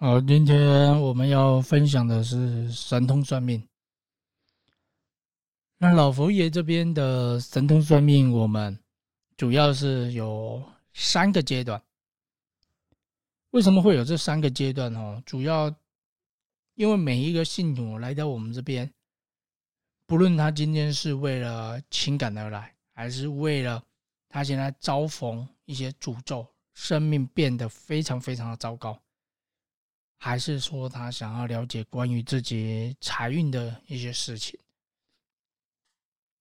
好，今天我们要分享的是神通算命。那老佛爷这边的神通算命，我们主要是有三个阶段。为什么会有这三个阶段？哦，主要因为每一个信徒来到我们这边，不论他今天是为了情感而来，还是为了他现在遭逢一些诅咒，生命变得非常非常的糟糕。还是说他想要了解关于自己财运的一些事情，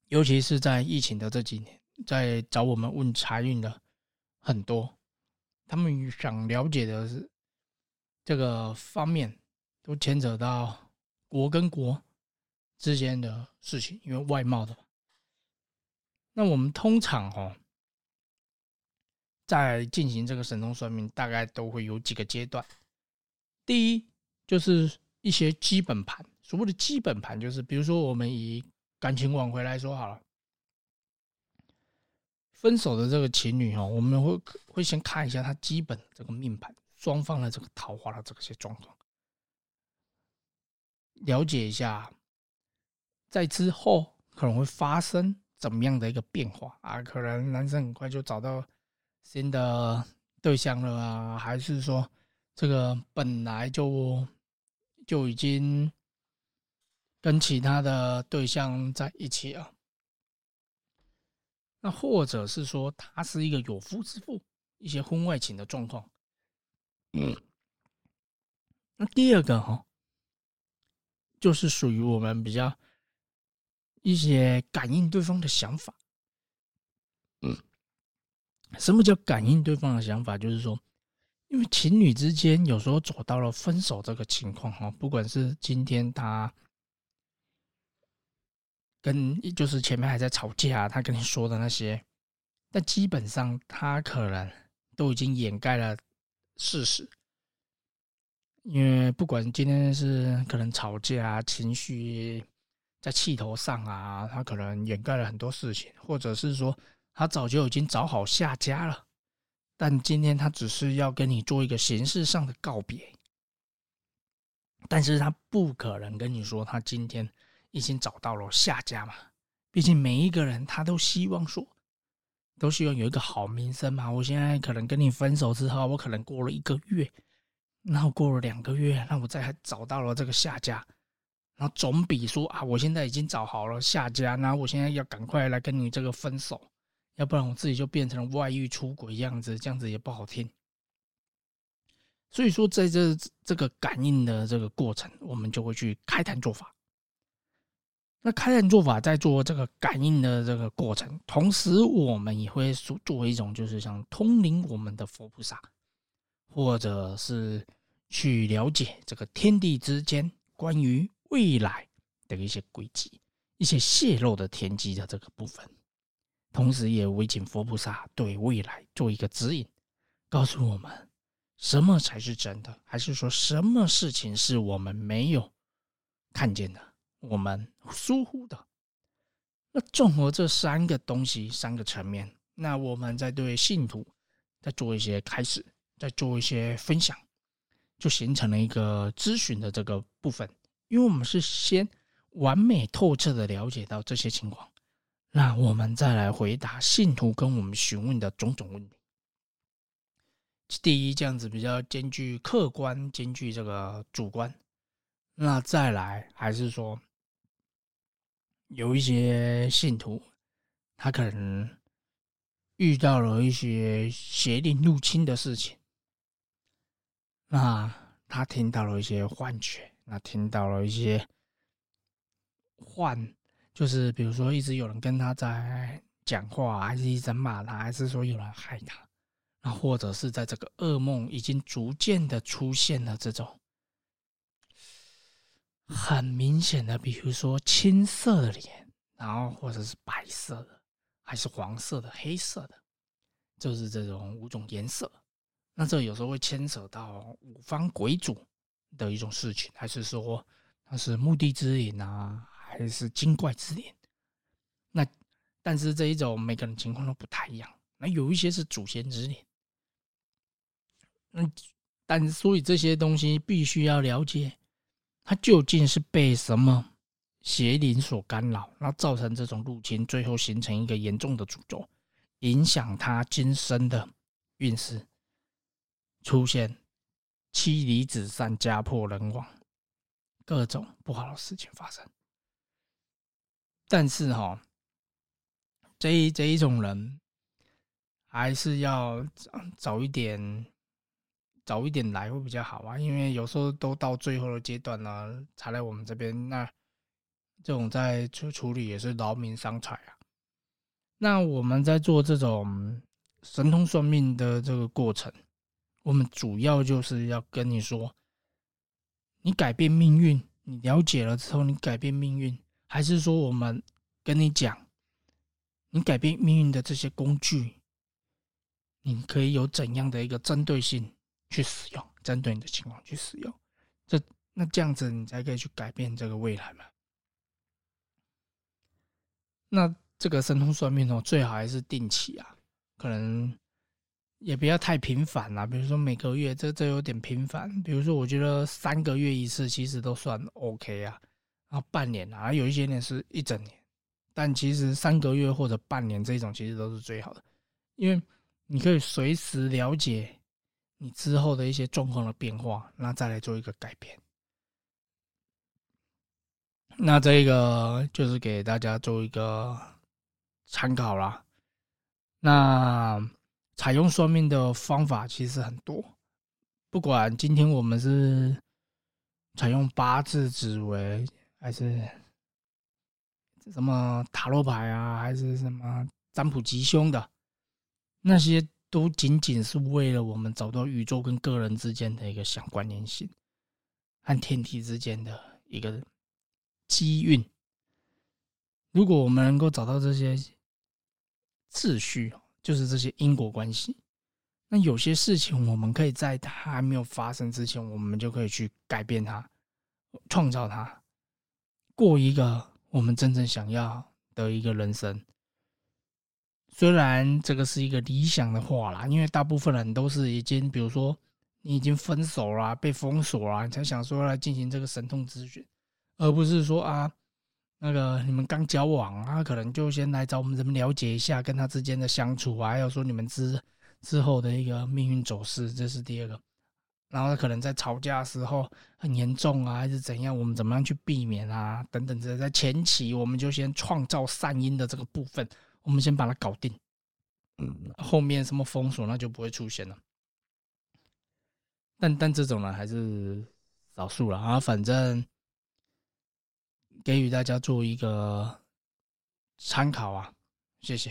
尤其是在疫情的这几年，在找我们问财运的很多，他们想了解的是这个方面，都牵扯到国跟国之间的事情，因为外贸的。那我们通常哦，在进行这个神通算命，大概都会有几个阶段。第一就是一些基本盘，所谓的基本盘就是，比如说我们以感情挽回来说好了，分手的这个情侣哦，我们会会先看一下他基本这个命盘，双方的这个桃花的这些状况，了解一下，在之后可能会发生怎么样的一个变化啊？可能男生很快就找到新的对象了啊，还是说？这个本来就就已经跟其他的对象在一起了，那或者是说他是一个有夫之妇，一些婚外情的状况。嗯，那第二个哈，就是属于我们比较一些感应对方的想法。嗯，什么叫感应对方的想法？就是说。因为情侣之间有时候走到了分手这个情况哈，不管是今天他跟就是前面还在吵架，他跟你说的那些，但基本上他可能都已经掩盖了事实。因为不管今天是可能吵架啊，情绪在气头上啊，他可能掩盖了很多事情，或者是说他早就已经找好下家了。但今天他只是要跟你做一个形式上的告别，但是他不可能跟你说他今天已经找到了下家嘛。毕竟每一个人他都希望说，都希望有一个好名声嘛。我现在可能跟你分手之后，我可能过了一个月，然后过了两个月，那我再还找到了这个下家，然后总比说啊，我现在已经找好了下家，然后我现在要赶快来跟你这个分手。要不然我自己就变成了外遇出轨样子，这样子也不好听。所以说，在这这个感应的这个过程，我们就会去开坛做法。那开坛做法在做这个感应的这个过程，同时我们也会做作为一种，就是像通灵我们的佛菩萨，或者是去了解这个天地之间关于未来的一些轨迹、一些泄露的天机的这个部分。同时，也为请佛菩萨对未来做一个指引，告诉我们什么才是真的，还是说什么事情是我们没有看见的，我们疏忽的。那综合这三个东西、三个层面，那我们在对信徒再做一些开始，再做一些分享，就形成了一个咨询的这个部分。因为我们是先完美透彻的了解到这些情况。那我们再来回答信徒跟我们询问的种种问题。第一，这样子比较兼具客观，兼具这个主观。那再来，还是说有一些信徒，他可能遇到了一些邪灵入侵的事情。那他听到了一些幻觉，那听到了一些幻。就是比如说，一直有人跟他在讲话，还是一直在骂他，还是说有人害他，那或者是在这个噩梦已经逐渐的出现了这种很明显的，比如说青色的脸，然后或者是白色的，还是黄色的、黑色的，就是这种五种颜色。那这有时候会牵扯到五方鬼主的一种事情，还是说他是墓地之影啊？还是精怪之年，那但是这一种每个人情况都不太一样。那有一些是祖先之年，那但所以这些东西必须要了解，它究竟是被什么邪灵所干扰，然后造成这种入侵，最后形成一个严重的诅咒，影响他今生的运势，出现妻离子散、家破人亡，各种不好的事情发生。但是哈，这一这一种人，还是要早一点。早一点来会比较好啊，因为有时候都到最后的阶段了，才来我们这边，那这种在处处理也是劳民伤财啊。那我们在做这种神通算命的这个过程，我们主要就是要跟你说，你改变命运，你了解了之后，你改变命运，还是说我们跟你讲，你改变命运的这些工具，你可以有怎样的一个针对性？去使用，针对你的情况去使用，这那这样子你才可以去改变这个未来嘛。那这个神通算命哦，最好还是定期啊，可能也不要太频繁啦。比如说每个月，这这有点频繁。比如说，我觉得三个月一次其实都算 OK 啊。然后半年啊，有一些年是一整年，但其实三个月或者半年这种其实都是最好的，因为你可以随时了解。你之后的一些状况的变化，那再来做一个改变。那这个就是给大家做一个参考啦。那采用算命的方法其实很多，不管今天我们是采用八字、紫微，还是什么塔罗牌啊，还是什么占卜吉凶的那些。都仅仅是为了我们找到宇宙跟个人之间的一个相关联性，和天体之间的一个机运。如果我们能够找到这些秩序，就是这些因果关系，那有些事情我们可以在它还没有发生之前，我们就可以去改变它，创造它，过一个我们真正想要的一个人生。虽然这个是一个理想的话啦，因为大部分人都是已经，比如说你已经分手啦，被封锁啦，你才想说来进行这个神通咨询，而不是说啊，那个你们刚交往啊，可能就先来找我们怎么了解一下跟他之间的相处啊，还有说你们之之后的一个命运走势，这是第二个。然后可能在吵架的时候很严重啊，还是怎样，我们怎么样去避免啊，等等这在前期我们就先创造善因的这个部分。我们先把它搞定，嗯，后面什么封锁那就不会出现了。但但这种呢还是少数了啊，反正给予大家做一个参考啊，谢谢。